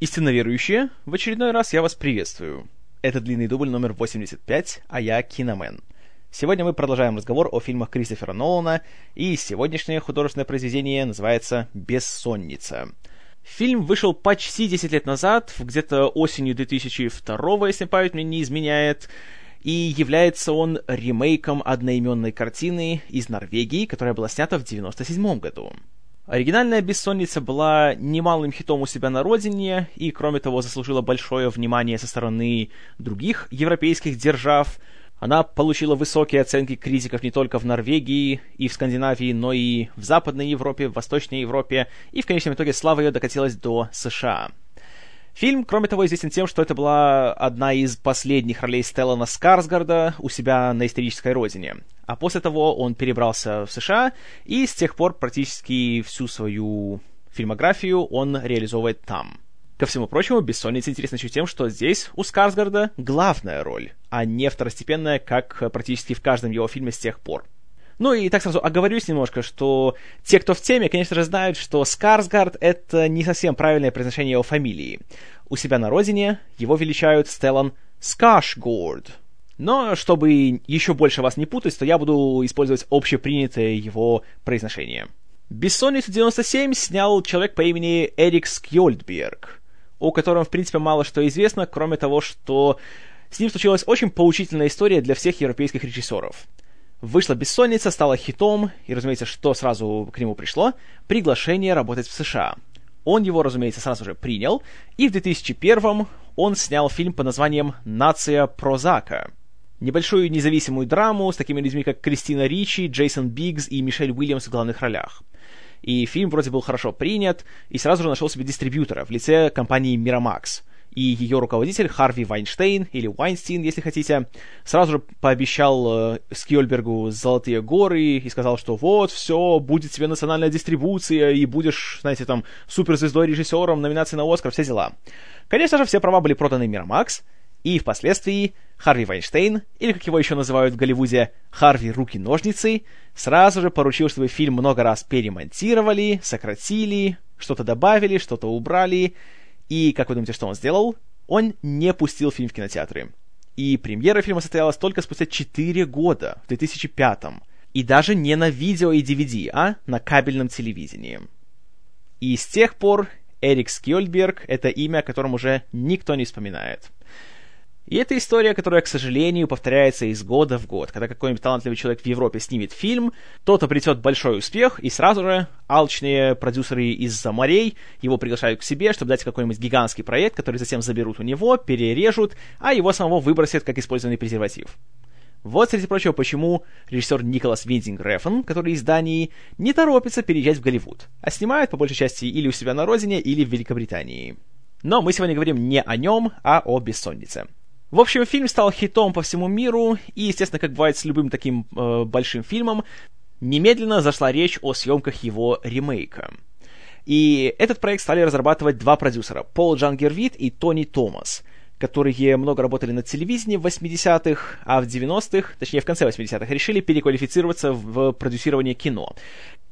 Истинно верующие, в очередной раз я вас приветствую. Это длинный дубль номер 85, а я Киномен. Сегодня мы продолжаем разговор о фильмах Кристофера Нолана, и сегодняшнее художественное произведение называется «Бессонница». Фильм вышел почти 10 лет назад, где-то осенью 2002, если память мне не изменяет, и является он ремейком одноименной картины из Норвегии, которая была снята в 97 году. Оригинальная «Бессонница» была немалым хитом у себя на родине и, кроме того, заслужила большое внимание со стороны других европейских держав. Она получила высокие оценки критиков не только в Норвегии и в Скандинавии, но и в Западной Европе, в Восточной Европе, и в конечном итоге слава ее докатилась до США. Фильм, кроме того, известен тем, что это была одна из последних ролей Стеллана Скарсгарда у себя на исторической родине. А после того он перебрался в США, и с тех пор практически всю свою фильмографию он реализовывает там. Ко всему прочему, «Бессонница» интересна еще тем, что здесь у Скарсгарда главная роль, а не второстепенная, как практически в каждом его фильме с тех пор. Ну и так сразу оговорюсь немножко, что те, кто в теме, конечно же, знают, что Скарсгард — это не совсем правильное произношение его фамилии. У себя на родине его величают Стеллан Скашгорд. Но чтобы еще больше вас не путать, то я буду использовать общепринятое его произношение. «Бессонницу 97» снял человек по имени Эрик Скьольдберг, о котором, в принципе, мало что известно, кроме того, что с ним случилась очень поучительная история для всех европейских режиссеров — Вышла «Бессонница», стала хитом, и, разумеется, что сразу к нему пришло? Приглашение работать в США. Он его, разумеется, сразу же принял, и в 2001 он снял фильм под названием «Нация Прозака». Небольшую независимую драму с такими людьми, как Кристина Ричи, Джейсон Биггс и Мишель Уильямс в главных ролях. И фильм вроде был хорошо принят, и сразу же нашел себе дистрибьютора в лице компании Miramax — и ее руководитель Харви Вайнштейн, или Вайнстин, если хотите, сразу же пообещал э, Скьольбергу золотые горы и сказал, что вот, все, будет тебе национальная дистрибуция, и будешь, знаете, там, суперзвездой режиссером, номинации на Оскар, все дела. Конечно же, все права были проданы Мирамакс, и впоследствии Харви Вайнштейн, или как его еще называют в Голливуде, Харви Руки-ножницы, сразу же поручил, чтобы фильм много раз перемонтировали, сократили, что-то добавили, что-то убрали, и, как вы думаете, что он сделал? Он не пустил фильм в кинотеатры. И премьера фильма состоялась только спустя 4 года, в 2005 И даже не на видео и DVD, а на кабельном телевидении. И с тех пор Эрик Скьольдберг — это имя, о котором уже никто не вспоминает. И это история, которая, к сожалению, повторяется из года в год. Когда какой-нибудь талантливый человек в Европе снимет фильм, тот обретет большой успех, и сразу же алчные продюсеры из-за морей его приглашают к себе, чтобы дать какой-нибудь гигантский проект, который затем заберут у него, перережут, а его самого выбросят как использованный презерватив. Вот, среди прочего, почему режиссер Николас Виндинг Рефн, который из Дании, не торопится переезжать в Голливуд, а снимает, по большей части, или у себя на родине, или в Великобритании. Но мы сегодня говорим не о нем, а о бессоннице. В общем, фильм стал хитом по всему миру, и, естественно, как бывает с любым таким э, большим фильмом, немедленно зашла речь о съемках его ремейка. И этот проект стали разрабатывать два продюсера, Пол Джангервит и Тони Томас, которые много работали на телевидении в 80-х, а в 90-х, точнее в конце 80-х, решили переквалифицироваться в продюсирование кино.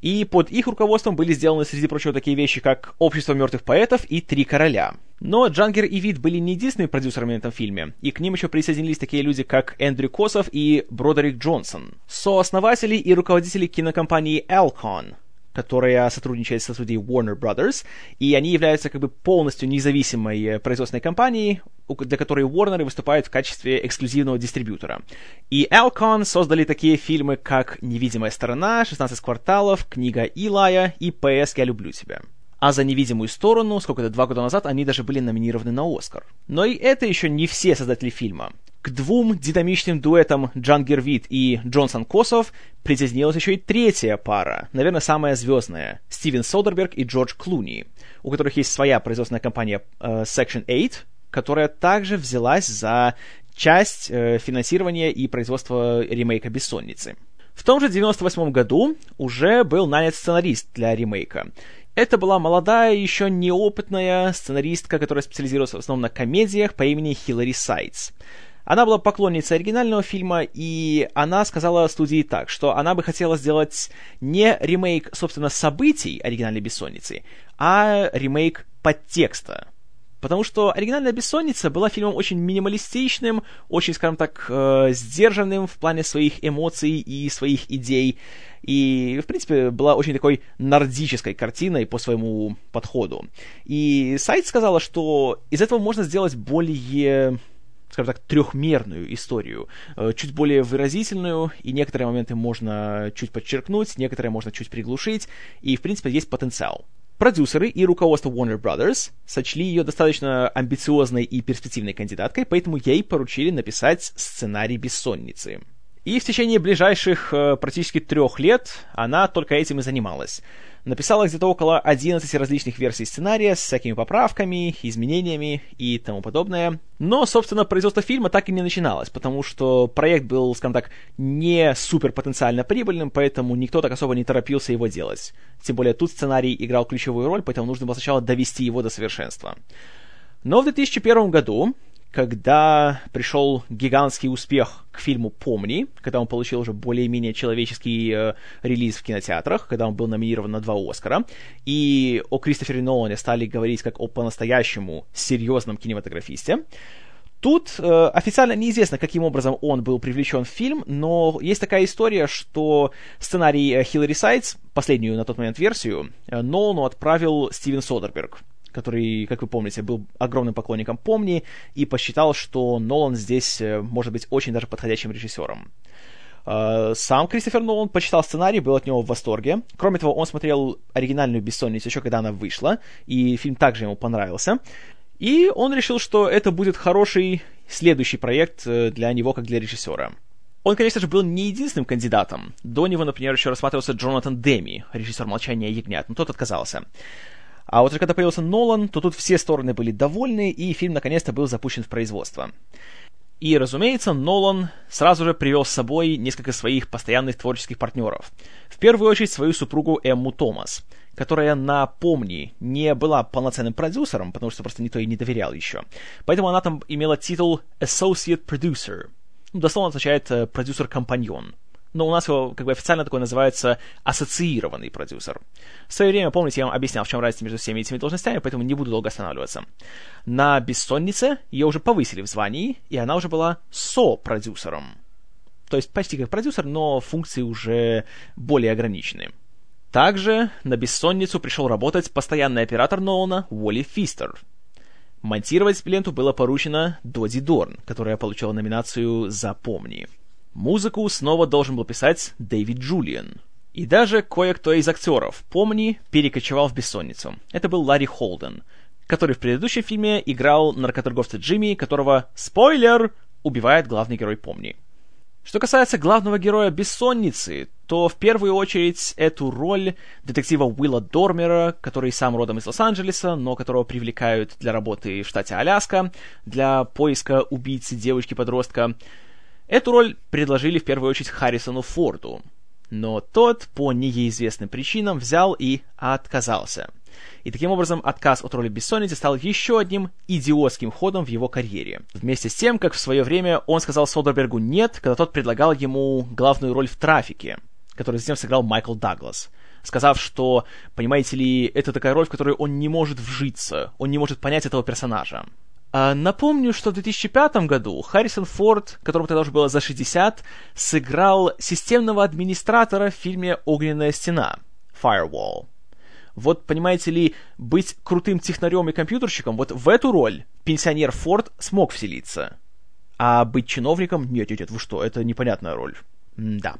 И под их руководством были сделаны, среди прочего, такие вещи, как «Общество мертвых поэтов» и «Три короля». Но Джангер и Вид были не единственными продюсерами на этом фильме, и к ним еще присоединились такие люди, как Эндрю Косов и Бродерик Джонсон, сооснователи и руководители кинокомпании Alcon, которая сотрудничает со студией Warner Brothers, и они являются как бы полностью независимой э, производственной компанией, для которой Warner выступает в качестве эксклюзивного дистрибьютора. И Alcon создали такие фильмы, как «Невидимая сторона», «16 кварталов», «Книга Илая» и «ПС. Я люблю тебя». А за невидимую сторону, сколько-то два года назад, они даже были номинированы на Оскар. Но и это еще не все создатели фильма. К двум динамичным дуэтам Джангер Вит и Джонсон Косов присоединилась еще и третья пара, наверное, самая звездная, Стивен Содерберг и Джордж Клуни, у которых есть своя производственная компания э, Section 8, которая также взялась за часть э, финансирования и производства ремейка «Бессонницы». В том же 98 году уже был нанят сценарист для ремейка. Это была молодая, еще неопытная сценаристка, которая специализировалась в основном на комедиях по имени Хиллари Сайтс. Она была поклонницей оригинального фильма, и она сказала студии так, что она бы хотела сделать не ремейк, собственно, событий оригинальной «Бессонницы», а ремейк подтекста Потому что оригинальная «Бессонница» была фильмом очень минималистичным, очень, скажем так, э, сдержанным в плане своих эмоций и своих идей. И, в принципе, была очень такой нордической картиной по своему подходу. И сайт сказала, что из этого можно сделать более скажем так, трехмерную историю, э, чуть более выразительную, и некоторые моменты можно чуть подчеркнуть, некоторые можно чуть приглушить, и, в принципе, есть потенциал. Продюсеры и руководство Warner Brothers сочли ее достаточно амбициозной и перспективной кандидаткой, поэтому ей поручили написать сценарий «Бессонницы». И в течение ближайших э, практически трех лет она только этим и занималась. Написала где-то около 11 различных версий сценария с всякими поправками, изменениями и тому подобное. Но, собственно, производство фильма так и не начиналось, потому что проект был, скажем так, не супер потенциально прибыльным, поэтому никто так особо не торопился его делать. Тем более тут сценарий играл ключевую роль, поэтому нужно было сначала довести его до совершенства. Но в 2001 году когда пришел гигантский успех к фильму «Помни», когда он получил уже более-менее человеческий э, релиз в кинотеатрах, когда он был номинирован на два Оскара, и о Кристофере Нолане стали говорить как о по-настоящему серьезном кинематографисте, Тут э, официально неизвестно, каким образом он был привлечен в фильм, но есть такая история, что сценарий э, Хиллари Сайтс, последнюю на тот момент версию, э, Нолану отправил Стивен Содерберг который, как вы помните, был огромным поклонником «Помни» и посчитал, что Нолан здесь э, может быть очень даже подходящим режиссером. Э, сам Кристофер Нолан почитал сценарий, был от него в восторге. Кроме того, он смотрел оригинальную «Бессонницу» еще когда она вышла, и фильм также ему понравился. И он решил, что это будет хороший следующий проект э, для него, как для режиссера. Он, конечно же, был не единственным кандидатом. До него, например, еще рассматривался Джонатан Деми, режиссер «Молчания ягнят», но тот отказался. А вот когда появился Нолан, то тут все стороны были довольны, и фильм наконец-то был запущен в производство. И, разумеется, Нолан сразу же привел с собой несколько своих постоянных творческих партнеров. В первую очередь свою супругу Эмму Томас, которая, напомни, не была полноценным продюсером, потому что просто никто ей не доверял еще. Поэтому она там имела титул Associate Producer. Ну, дословно означает э, продюсер-компаньон но у нас его как бы официально такой называется ассоциированный продюсер. В свое время, помните, я вам объяснял, в чем разница между всеми этими должностями, поэтому не буду долго останавливаться. На «Бессоннице» ее уже повысили в звании, и она уже была со-продюсером. То есть почти как продюсер, но функции уже более ограничены. Также на «Бессонницу» пришел работать постоянный оператор Нолана Уолли Фистер. Монтировать ленту было поручено Доди Дорн, которая получила номинацию «За помни». Музыку снова должен был писать Дэвид Джулиан. И даже кое-кто из актеров, помни, перекочевал в бессонницу. Это был Ларри Холден, который в предыдущем фильме играл наркоторговца Джимми, которого, спойлер, убивает главный герой Помни. Что касается главного героя Бессонницы, то в первую очередь эту роль детектива Уилла Дормера, который сам родом из Лос-Анджелеса, но которого привлекают для работы в штате Аляска, для поиска убийцы девочки-подростка, Эту роль предложили в первую очередь Харрисону Форду, но тот по неизвестным причинам взял и отказался. И таким образом отказ от роли Бессонницы стал еще одним идиотским ходом в его карьере. Вместе с тем, как в свое время он сказал Содербергу «нет», когда тот предлагал ему главную роль в «Трафике», который затем сыграл Майкл Даглас, сказав, что, понимаете ли, это такая роль, в которой он не может вжиться, он не может понять этого персонажа. А, напомню, что в 2005 году Харрисон Форд, которому тогда уже было за 60, сыграл системного администратора в фильме «Огненная стена» Firewall. Вот, понимаете ли, быть крутым технарем и компьютерщиком, вот в эту роль пенсионер Форд смог вселиться. А быть чиновником? Нет, нет, нет, вы что, это непонятная роль. М да.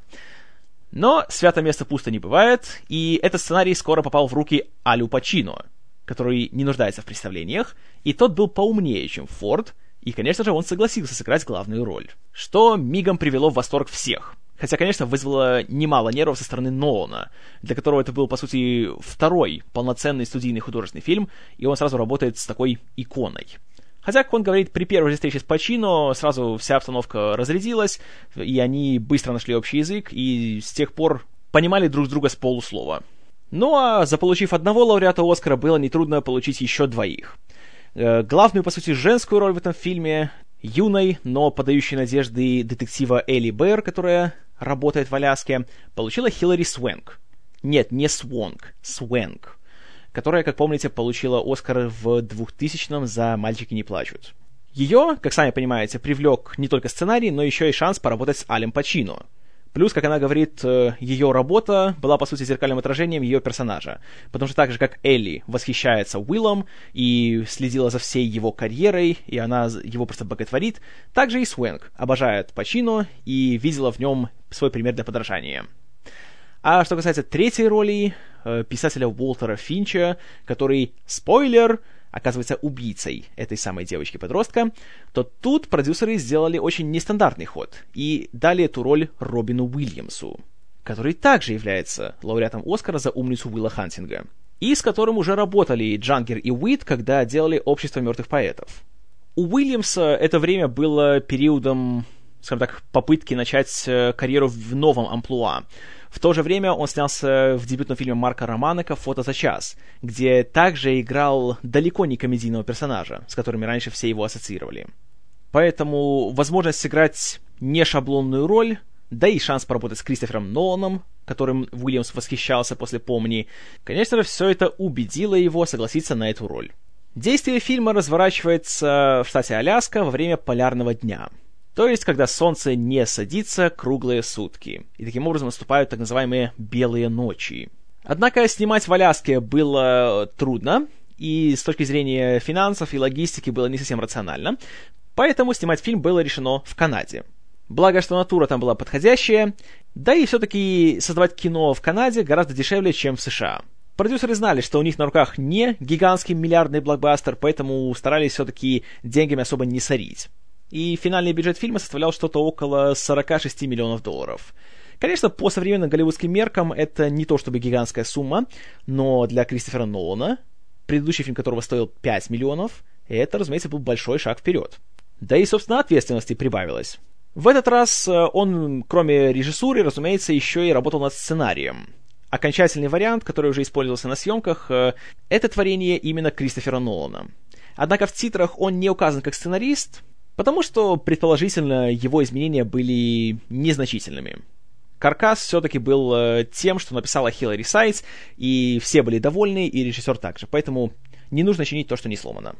Но свято место пусто не бывает, и этот сценарий скоро попал в руки Алю Пачино — который не нуждается в представлениях, и тот был поумнее, чем Форд, и, конечно же, он согласился сыграть главную роль, что мигом привело в восторг всех. Хотя, конечно, вызвало немало нервов со стороны Нолана, для которого это был, по сути, второй полноценный студийный художественный фильм, и он сразу работает с такой иконой. Хотя, как он говорит, при первой встрече с Пачино сразу вся обстановка разрядилась, и они быстро нашли общий язык, и с тех пор понимали друг друга с полуслова. Ну а заполучив одного лауреата Оскара, было нетрудно получить еще двоих. Э, главную, по сути, женскую роль в этом фильме юной, но подающей надежды детектива Элли Бэр, которая работает в Аляске, получила Хиллари Свенк. Нет, не Свонг, Свенк которая, как помните, получила Оскар в 2000-м за «Мальчики не плачут». Ее, как сами понимаете, привлек не только сценарий, но еще и шанс поработать с Алем Пачино. Плюс, как она говорит, э, ее работа была, по сути, зеркальным отражением ее персонажа. Потому что так же, как Элли восхищается Уиллом и следила за всей его карьерой, и она его просто боготворит, так же и Свенг обожает Пачино и видела в нем свой пример для подражания. А что касается третьей роли, э, писателя Уолтера Финча, который, спойлер, оказывается убийцей этой самой девочки-подростка, то тут продюсеры сделали очень нестандартный ход и дали эту роль Робину Уильямсу, который также является лауреатом Оскара за умницу Уилла Хантинга, и с которым уже работали Джангер и Уит, когда делали «Общество мертвых поэтов». У Уильямса это время было периодом, скажем так, попытки начать э, карьеру в новом амплуа. В то же время он снялся в дебютном фильме Марка Романека «Фото за час», где также играл далеко не комедийного персонажа, с которыми раньше все его ассоциировали. Поэтому возможность сыграть не шаблонную роль, да и шанс поработать с Кристофером Ноланом, которым Уильямс восхищался после «Помни», конечно же, все это убедило его согласиться на эту роль. Действие фильма разворачивается в штате Аляска во время полярного дня — то есть, когда солнце не садится круглые сутки. И таким образом наступают так называемые белые ночи. Однако снимать в Аляске было трудно, и с точки зрения финансов и логистики было не совсем рационально, поэтому снимать фильм было решено в Канаде. Благо, что натура там была подходящая, да и все-таки создавать кино в Канаде гораздо дешевле, чем в США. Продюсеры знали, что у них на руках не гигантский миллиардный блокбастер, поэтому старались все-таки деньгами особо не сорить и финальный бюджет фильма составлял что-то около 46 миллионов долларов. Конечно, по современным голливудским меркам это не то чтобы гигантская сумма, но для Кристофера Нолана, предыдущий фильм которого стоил 5 миллионов, это, разумеется, был большой шаг вперед. Да и, собственно, ответственности прибавилось. В этот раз э, он, кроме режиссуры, разумеется, еще и работал над сценарием. Окончательный вариант, который уже использовался на съемках, э, это творение именно Кристофера Нолана. Однако в титрах он не указан как сценарист, Потому что, предположительно, его изменения были незначительными. Каркас все-таки был э, тем, что написала Хиллари Сайз, и все были довольны, и режиссер также. Поэтому не нужно чинить то, что не сломано.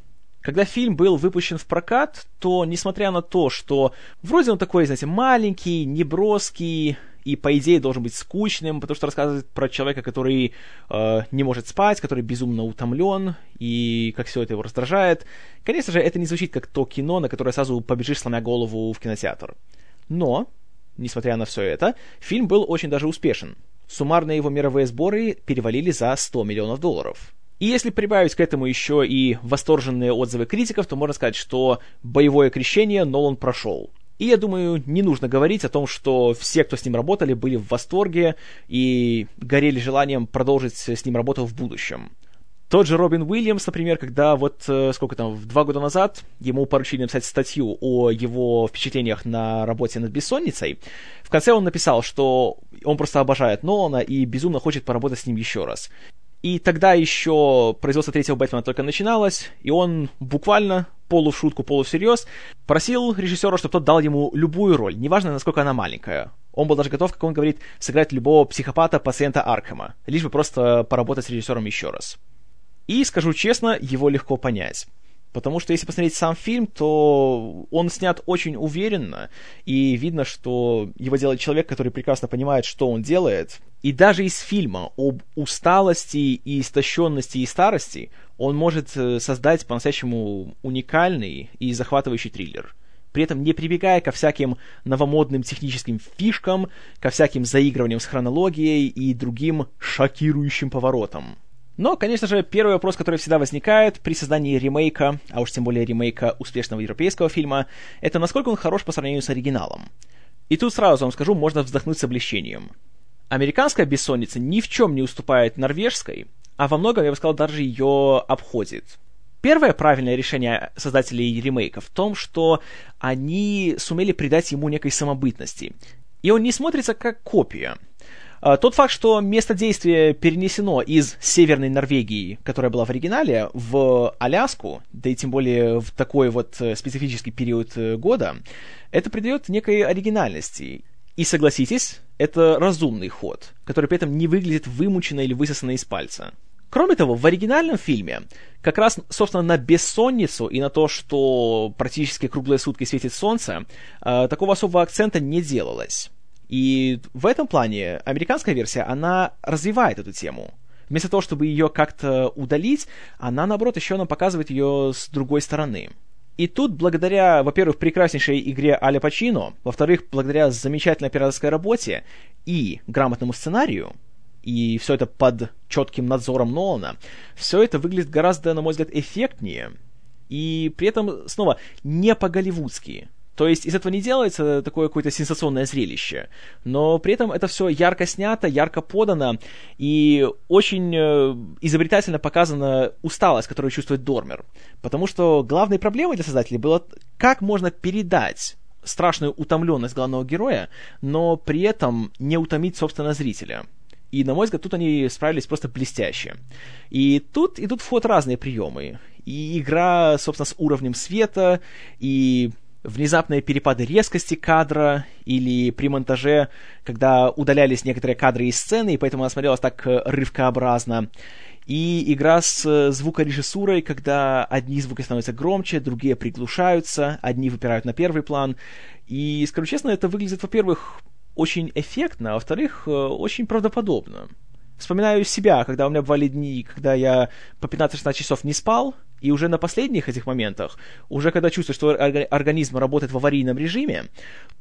Когда фильм был выпущен в прокат, то, несмотря на то, что вроде он такой, знаете, маленький, неброский, и, по идее, должен быть скучным, потому что рассказывает про человека, который э, не может спать, который безумно утомлен, и как все это его раздражает. Конечно же, это не звучит как то кино, на которое сразу побежишь, сломя голову в кинотеатр. Но, несмотря на все это, фильм был очень даже успешен. Суммарные его мировые сборы перевалили за 100 миллионов долларов. И если прибавить к этому еще и восторженные отзывы критиков, то можно сказать, что боевое крещение Нолан прошел. И я думаю, не нужно говорить о том, что все, кто с ним работали, были в восторге и горели желанием продолжить с ним работу в будущем. Тот же Робин Уильямс, например, когда вот, э, сколько там, два года назад ему поручили написать статью о его впечатлениях на работе над «Бессонницей», в конце он написал, что он просто обожает Нолана и безумно хочет поработать с ним еще раз. И тогда еще производство третьего Бэтмена только начиналось, и он буквально полу в шутку, полу всерьез просил режиссера, чтобы тот дал ему любую роль, неважно, насколько она маленькая. Он был даже готов, как он говорит, сыграть любого психопата, пациента Аркхема, лишь бы просто поработать с режиссером еще раз. И, скажу честно, его легко понять. Потому что если посмотреть сам фильм, то он снят очень уверенно, и видно, что его делает человек, который прекрасно понимает, что он делает. И даже из фильма об усталости и истощенности и старости он может э, создать по-настоящему уникальный и захватывающий триллер. При этом не прибегая ко всяким новомодным техническим фишкам, ко всяким заигрываниям с хронологией и другим шокирующим поворотам. Но, конечно же, первый вопрос, который всегда возникает при создании ремейка, а уж тем более ремейка успешного европейского фильма, это насколько он хорош по сравнению с оригиналом. И тут сразу вам скажу, можно вздохнуть с облегчением. Американская бессонница ни в чем не уступает норвежской, а во многом, я бы сказал, даже ее обходит. Первое правильное решение создателей ремейка в том, что они сумели придать ему некой самобытности. И он не смотрится как копия — тот факт, что место действия перенесено из Северной Норвегии, которая была в оригинале, в Аляску, да и тем более в такой вот э, специфический период э, года, это придает некой оригинальности. И согласитесь, это разумный ход, который при этом не выглядит вымученно или высосанно из пальца. Кроме того, в оригинальном фильме как раз, собственно, на бессонницу и на то, что практически круглые сутки светит солнце, э, такого особого акцента не делалось. И в этом плане американская версия, она развивает эту тему. Вместо того, чтобы ее как-то удалить, она, наоборот, еще нам показывает ее с другой стороны. И тут, благодаря, во-первых, прекраснейшей игре Аля Пачино, во-вторых, благодаря замечательной операторской работе и грамотному сценарию, и все это под четким надзором Нолана, все это выглядит гораздо, на мой взгляд, эффектнее, и при этом, снова, не по-голливудски. То есть из этого не делается такое какое-то сенсационное зрелище, но при этом это все ярко снято, ярко подано, и очень э, изобретательно показана усталость, которую чувствует Дормер. Потому что главной проблемой для создателей было, как можно передать страшную утомленность главного героя, но при этом не утомить, собственно, зрителя. И, на мой взгляд, тут они справились просто блестяще. И тут идут в ход разные приемы. И игра, собственно, с уровнем света, и внезапные перепады резкости кадра или при монтаже, когда удалялись некоторые кадры из сцены, и поэтому она смотрелась так э, рывкообразно. И игра с э, звукорежиссурой, когда одни звуки становятся громче, другие приглушаются, одни выпирают на первый план. И, скажу честно, это выглядит, во-первых, очень эффектно, а во-вторых, э, очень правдоподобно. Вспоминаю себя, когда у меня бывали дни, когда я по 15-16 часов не спал, и уже на последних этих моментах, уже когда чувствуешь, что организм работает в аварийном режиме,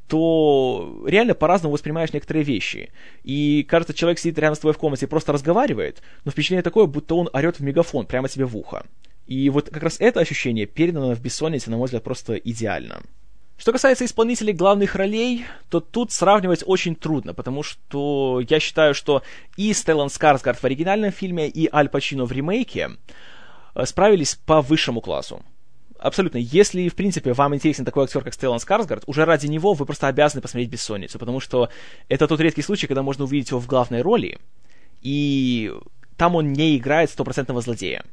то реально по-разному воспринимаешь некоторые вещи. И кажется, человек сидит рядом с тобой в комнате и просто разговаривает, но впечатление такое, будто он орет в мегафон прямо тебе в ухо. И вот как раз это ощущение передано в «Бессоннице», на мой взгляд, просто идеально. Что касается исполнителей главных ролей, то тут сравнивать очень трудно, потому что я считаю, что и Стеллан Скарсгард в оригинальном фильме, и Аль Пачино в ремейке э, справились по высшему классу. Абсолютно. Если, в принципе, вам интересен такой актер, как Стеллан Скарсгард, уже ради него вы просто обязаны посмотреть «Бессонницу», потому что это тот редкий случай, когда можно увидеть его в главной роли, и там он не играет стопроцентного злодея.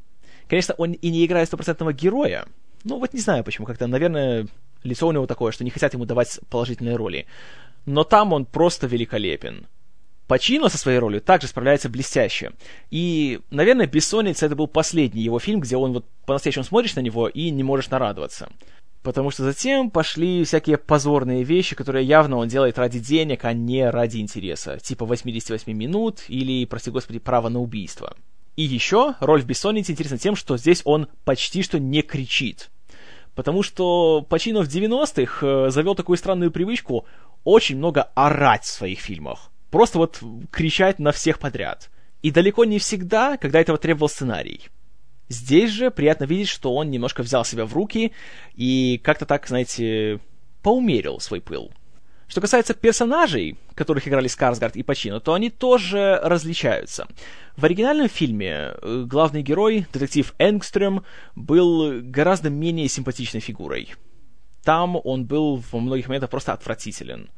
Конечно, он и не играет стопроцентного героя, ну вот не знаю почему, как-то, наверное, лицо у него такое, что не хотят ему давать положительные роли. Но там он просто великолепен. Пачино со своей ролью также справляется блестяще. И, наверное, «Бессонница» — это был последний его фильм, где он вот по-настоящему смотришь на него и не можешь нарадоваться. Потому что затем пошли всякие позорные вещи, которые явно он делает ради денег, а не ради интереса. Типа 88 минут или, прости господи, право на убийство. И еще роль в «Бессоннице» интересна тем, что здесь он почти что не кричит. Потому что Пачино в 90-х э, завел такую странную привычку очень много орать в своих фильмах. Просто вот кричать на всех подряд. И далеко не всегда, когда этого требовал сценарий. Здесь же приятно видеть, что он немножко взял себя в руки и как-то так, знаете, поумерил свой пыл. Что касается персонажей, которых играли Скарсгард и Пачино, то они тоже различаются. В оригинальном фильме э, главный герой, детектив Энгстрем, был гораздо менее симпатичной фигурой. Там он был во многих моментах просто отвратителен.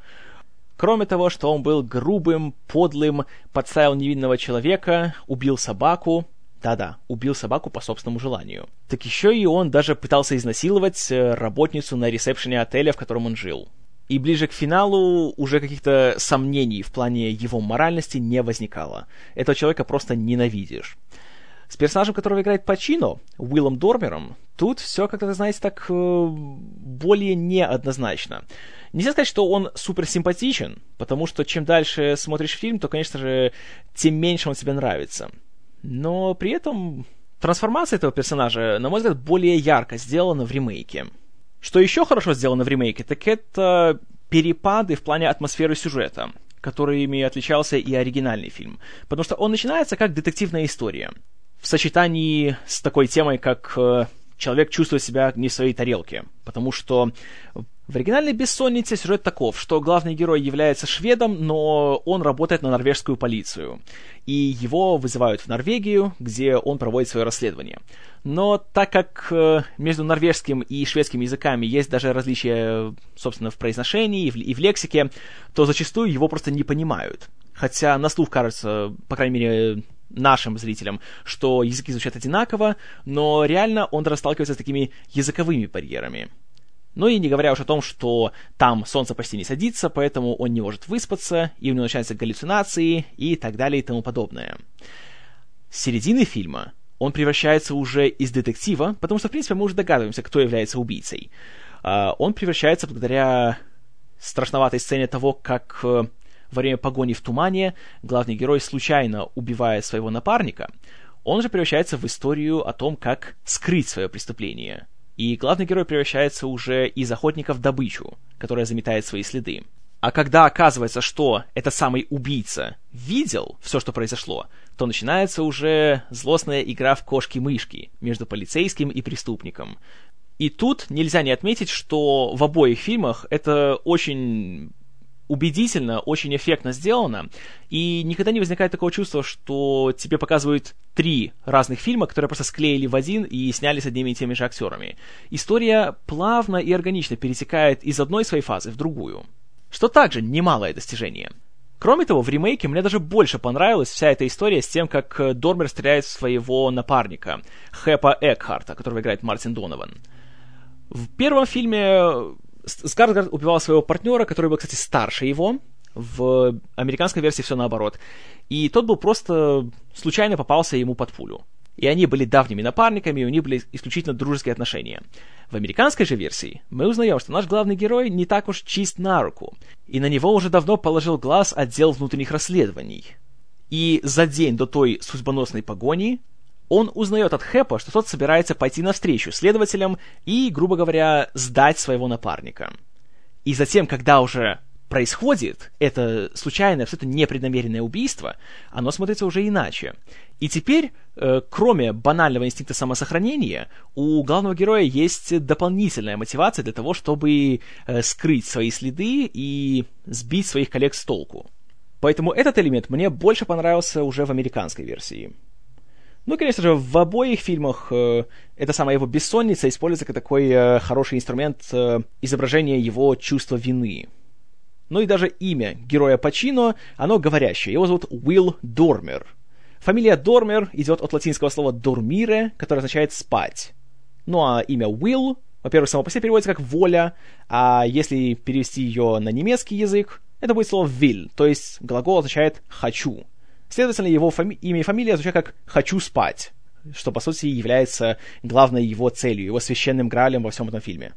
Кроме того, что он был грубым, подлым, подставил невинного человека, убил собаку, да-да, убил собаку по собственному желанию. Так еще и он даже пытался изнасиловать э, работницу на ресепшене отеля, в котором он жил. И ближе к финалу уже каких-то сомнений в плане его моральности не возникало. Этого человека просто ненавидишь. С персонажем, которого играет Пачино, Уиллом Дормером, тут все как-то, знаете, так э, более неоднозначно. Нельзя сказать, что он супер симпатичен, потому что чем дальше смотришь фильм, то, конечно же, тем меньше он тебе нравится. Но при этом трансформация этого персонажа, на мой взгляд, более ярко сделана в ремейке. Что еще хорошо сделано в ремейке, так это перепады в плане атмосферы сюжета, которыми отличался и оригинальный фильм. Потому что он начинается как детективная история. В сочетании с такой темой, как э, человек чувствует себя не в своей тарелке. Потому что в оригинальной «Бессоннице» сюжет таков, что главный герой является шведом, но он работает на норвежскую полицию. И его вызывают в Норвегию, где он проводит свое расследование. Но так как э, между норвежским и шведским языками есть даже различия, собственно, в произношении и в, лексике, то зачастую его просто не понимают. Хотя на слух кажется, по крайней мере, нашим зрителям, что языки звучат одинаково, но реально он даже сталкивается с такими языковыми барьерами. Ну и не говоря уж о том, что там солнце почти не садится, поэтому он не может выспаться, и у него начинаются галлюцинации и так далее и тому подобное. с середины фильма он превращается уже из детектива, потому что, в принципе, мы уже догадываемся, кто является убийцей. А, он превращается благодаря страшноватой сцене того, как э, во время погони в тумане главный герой случайно убивает своего напарника, он же превращается в историю о том, как скрыть свое преступление. И главный герой превращается уже из охотника в добычу, которая заметает свои следы. А когда оказывается, что этот самый убийца видел все, что произошло, то начинается уже злостная игра в кошки-мышки между полицейским и преступником. И тут нельзя не отметить, что в обоих фильмах это очень убедительно, очень эффектно сделано, и никогда не возникает такого чувства, что тебе показывают три разных фильма, которые просто склеили в один и сняли с одними и теми же актерами. История плавно и органично перетекает из одной своей фазы в другую, что также немалое достижение. Кроме того, в ремейке мне даже больше понравилась вся эта история с тем, как Дормер стреляет в своего напарника, Хэпа Экхарта, которого играет Мартин Донован. В первом фильме Скарсгард убивал своего партнера, который был, кстати, старше его. В американской версии все наоборот. И тот был просто случайно попался ему под пулю. И они были давними напарниками, и у них были исключительно дружеские отношения. В американской же версии мы узнаем, что наш главный герой не так уж чист на руку, и на него уже давно положил глаз отдел внутренних расследований. И за день до той судьбоносной погони он узнает от Хэпа, что тот собирается пойти навстречу следователям и, грубо говоря, сдать своего напарника. И затем, когда уже происходит это случайное, абсолютно непреднамеренное убийство, оно смотрится уже иначе. И теперь, э, кроме банального инстинкта самосохранения, у главного героя есть дополнительная мотивация для того, чтобы э, скрыть свои следы и сбить своих коллег с толку. Поэтому этот элемент мне больше понравился уже в американской версии. Ну конечно же, в обоих фильмах э, эта самая его бессонница используется как такой э, хороший инструмент э, изображения его чувства вины. Ну и даже имя героя Пачино, оно говорящее. Его зовут Уилл Дормер. Фамилия Дормер идет от латинского слова «dormire», которое означает «спать». Ну а имя Уилл, во-первых, само по себе переводится как «воля», а если перевести ее на немецкий язык, это будет слово «will», то есть глагол означает «хочу». Следовательно, его фами- имя и фамилия звучат как «хочу спать», что, по сути, является главной его целью, его священным гралем во всем этом фильме.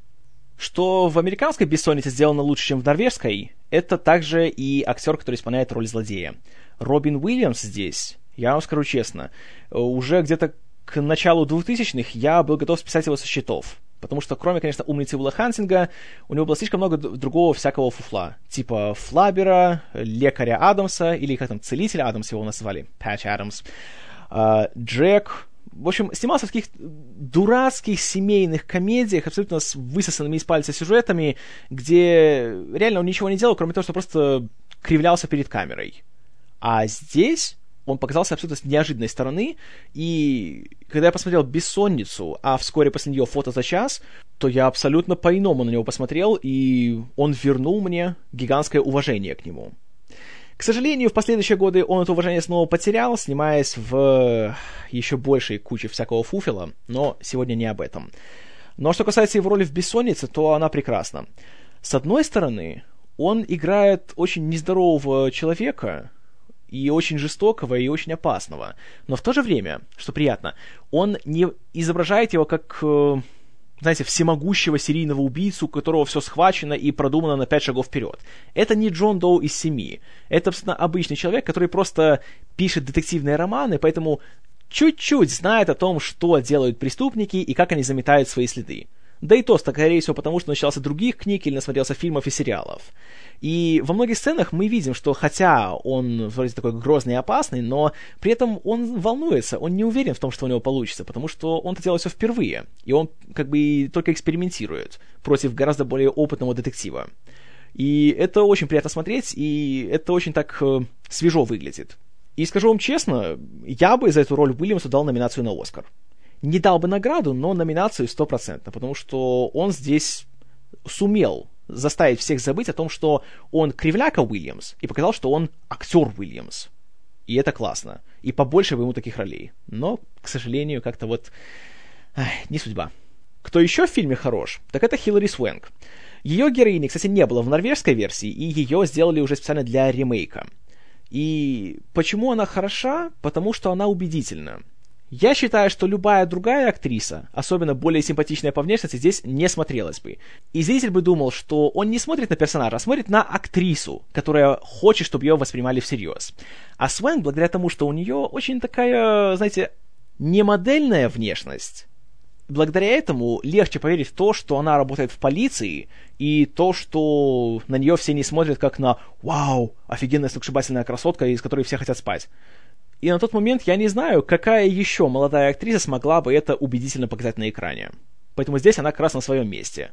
Что в американской «Бессоннице» сделано лучше, чем в норвежской, это также и актер, который исполняет роль злодея. Робин Уильямс здесь, я вам скажу честно, уже где-то к началу 2000-х я был готов списать его со счетов. Потому что, кроме, конечно, умницы Уилла Хансинга, у него было слишком много другого всякого фуфла. Типа Флабера, лекаря Адамса, или как там, целителя Адамса его назвали, Патч Адамс, uh, Джек. В общем, снимался в каких-то дурацких семейных комедиях, абсолютно с высосанными из пальца сюжетами, где реально он ничего не делал, кроме того, что просто кривлялся перед камерой. А здесь он показался абсолютно с неожиданной стороны, и когда я посмотрел «Бессонницу», а вскоре после нее «Фото за час», то я абсолютно по-иному на него посмотрел, и он вернул мне гигантское уважение к нему. К сожалению, в последующие годы он это уважение снова потерял, снимаясь в еще большей куче всякого фуфела, но сегодня не об этом. Но что касается его роли в «Бессоннице», то она прекрасна. С одной стороны, он играет очень нездорового человека, и очень жестокого, и очень опасного. Но в то же время, что приятно, он не изображает его как, э, знаете, всемогущего серийного убийцу, у которого все схвачено и продумано на пять шагов вперед. Это не Джон Доу из семи. Это абсолютно обычный человек, который просто пишет детективные романы, поэтому чуть-чуть знает о том, что делают преступники и как они заметают свои следы. Да и то, скорее всего, потому что начался других книг или насмотрелся фильмов и сериалов. И во многих сценах мы видим, что хотя он вроде такой грозный и опасный, но при этом он волнуется, он не уверен в том, что у него получится, потому что он это делает все впервые, и он как бы только экспериментирует против гораздо более опытного детектива. И это очень приятно смотреть, и это очень так э, свежо выглядит. И скажу вам честно, я бы за эту роль Уильямсу дал номинацию на Оскар не дал бы награду, но номинацию стопроцентно, потому что он здесь сумел заставить всех забыть о том, что он кривляка Уильямс, и показал, что он актер Уильямс. И это классно. И побольше бы ему таких ролей. Но, к сожалению, как-то вот... Ах, не судьба. Кто еще в фильме хорош, так это Хиллари Свенг. Ее героини, кстати, не было в норвежской версии, и ее сделали уже специально для ремейка. И почему она хороша? Потому что она убедительна. Я считаю, что любая другая актриса, особенно более симпатичная по внешности, здесь не смотрелась бы. И зритель бы думал, что он не смотрит на персонажа, а смотрит на актрису, которая хочет, чтобы ее воспринимали всерьез. А Свен, благодаря тому, что у нее очень такая, знаете, не модельная внешность, благодаря этому легче поверить в то, что она работает в полиции, и то, что на нее все не смотрят как на «Вау, офигенная сногсшибательная красотка, из которой все хотят спать». И на тот момент я не знаю, какая еще молодая актриса смогла бы это убедительно показать на экране. Поэтому здесь она как раз на своем месте.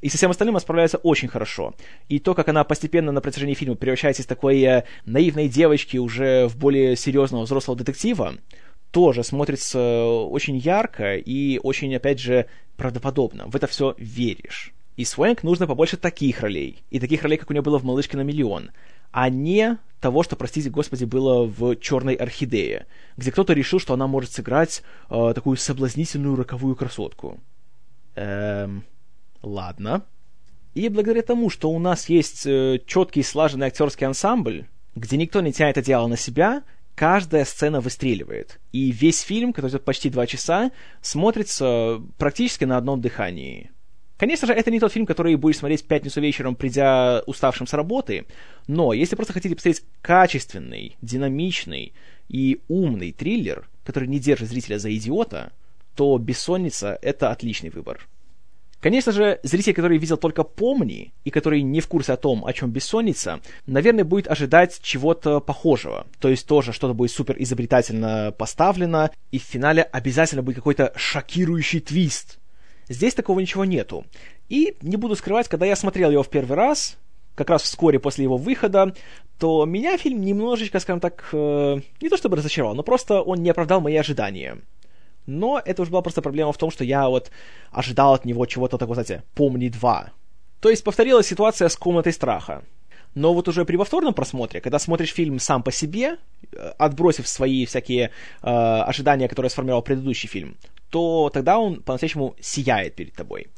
И со всем остальным она справляется очень хорошо. И то, как она постепенно на протяжении фильма превращается из такой э, наивной девочки уже в более серьезного взрослого детектива, тоже смотрится очень ярко и очень, опять же, правдоподобно. В это все веришь. И Свэнк нужно побольше таких ролей. И таких ролей, как у нее было в «Малышке на миллион» а не того, что, простите господи, было в «Черной орхидее», где кто-то решил, что она может сыграть э, такую соблазнительную роковую красотку. Эм, ладно. И благодаря тому, что у нас есть э, четкий слаженный актерский ансамбль, где никто не тянет одеяло на себя, каждая сцена выстреливает. И весь фильм, который идет почти два часа, смотрится практически на одном дыхании. Конечно же, это не тот фильм, который будешь смотреть в пятницу вечером, придя уставшим с работы, но если просто хотите посмотреть качественный, динамичный и умный триллер, который не держит зрителя за идиота, то «Бессонница» — это отличный выбор. Конечно же, зритель, который видел только «Помни» и который не в курсе о том, о чем «Бессонница», наверное, будет ожидать чего-то похожего. То есть тоже что-то будет супер изобретательно поставлено, и в финале обязательно будет какой-то шокирующий твист, Здесь такого ничего нету. И не буду скрывать, когда я смотрел его в первый раз, как раз вскоре после его выхода, то меня фильм немножечко, скажем так, э, не то чтобы разочаровал, но просто он не оправдал мои ожидания. Но это уже была просто проблема в том, что я вот ожидал от него чего-то такого, знаете, «Помни два». То есть повторилась ситуация с «Комнатой страха». Но вот уже при повторном просмотре, когда смотришь фильм сам по себе, э, отбросив свои всякие э, ожидания, которые сформировал предыдущий фильм, то тогда он по-настоящему сияет перед тобой.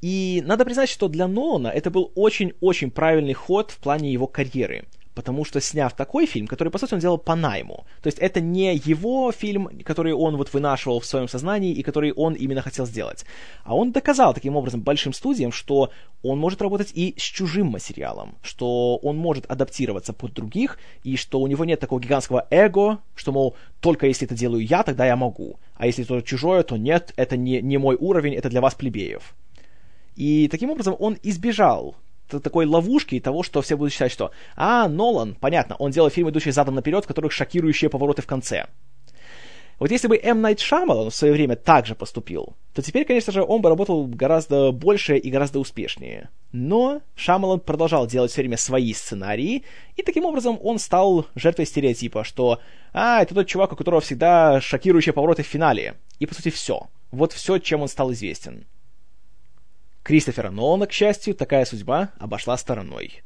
И надо признать, что для Нолана это был очень-очень правильный ход в плане его карьеры потому что сняв такой фильм, который, по сути, он делал по найму, то есть это не его фильм, который он вот вынашивал в своем сознании и который он именно хотел сделать, а он доказал таким образом большим студиям, что он может работать и с чужим материалом, что он может адаптироваться под других, и что у него нет такого гигантского эго, что, мол, только если это делаю я, тогда я могу, а если это чужое, то нет, это не, не мой уровень, это для вас плебеев. И таким образом он избежал такой ловушки и того, что все будут считать, что «А, Нолан, понятно, он делает фильмы, идущие задом наперед, в которых шокирующие повороты в конце». Вот если бы М. Найт Шамалан в свое время так же поступил, то теперь, конечно же, он бы работал гораздо больше и гораздо успешнее. Но Шамалан продолжал делать все время свои сценарии, и таким образом он стал жертвой стереотипа, что «А, это тот чувак, у которого всегда шокирующие повороты в финале». И, по сути, все. Вот все, чем он стал известен. Кристофера Нолана, к счастью, такая судьба обошла стороной.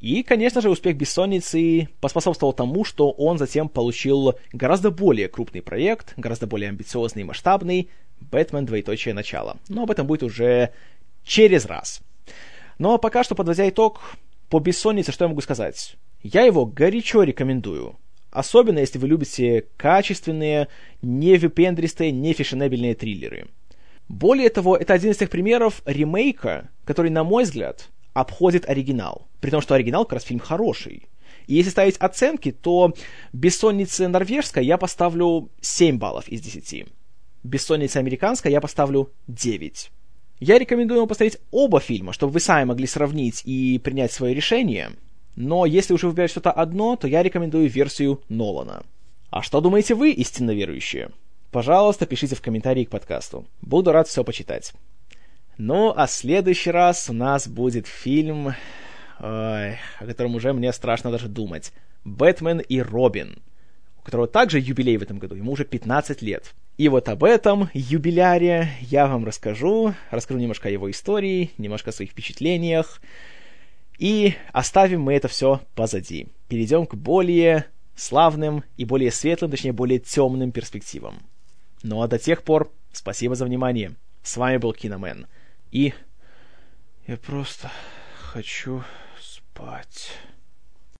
И, конечно же, успех «Бессонницы» поспособствовал тому, что он затем получил гораздо более крупный проект, гораздо более амбициозный и масштабный «Бэтмен. Двоеточие. Начало». Но об этом будет уже через раз. Но пока что, подводя итог, по «Бессоннице» что я могу сказать? Я его горячо рекомендую. Особенно, если вы любите качественные, не випендристые, не фешенебельные триллеры – более того, это один из тех примеров ремейка, который, на мой взгляд, обходит оригинал. При том, что оригинал как раз фильм хороший. И если ставить оценки, то «Бессонница норвежская» я поставлю 7 баллов из 10. «Бессонница американская» я поставлю 9. Я рекомендую вам посмотреть оба фильма, чтобы вы сами могли сравнить и принять свое решение. Но если уже выбирать что-то одно, то я рекомендую версию Нолана. А что думаете вы, истинно верующие? Пожалуйста, пишите в комментарии к подкасту. Буду рад все почитать. Ну, а следующий раз у нас будет фильм, ой, о котором уже мне страшно даже думать. «Бэтмен и Робин», у которого также юбилей в этом году, ему уже 15 лет. И вот об этом юбиляре я вам расскажу, расскажу немножко о его истории, немножко о своих впечатлениях, и оставим мы это все позади. Перейдем к более славным и более светлым, точнее, более темным перспективам. Ну а до тех пор, спасибо за внимание. С вами был Киномен. И я просто хочу спать.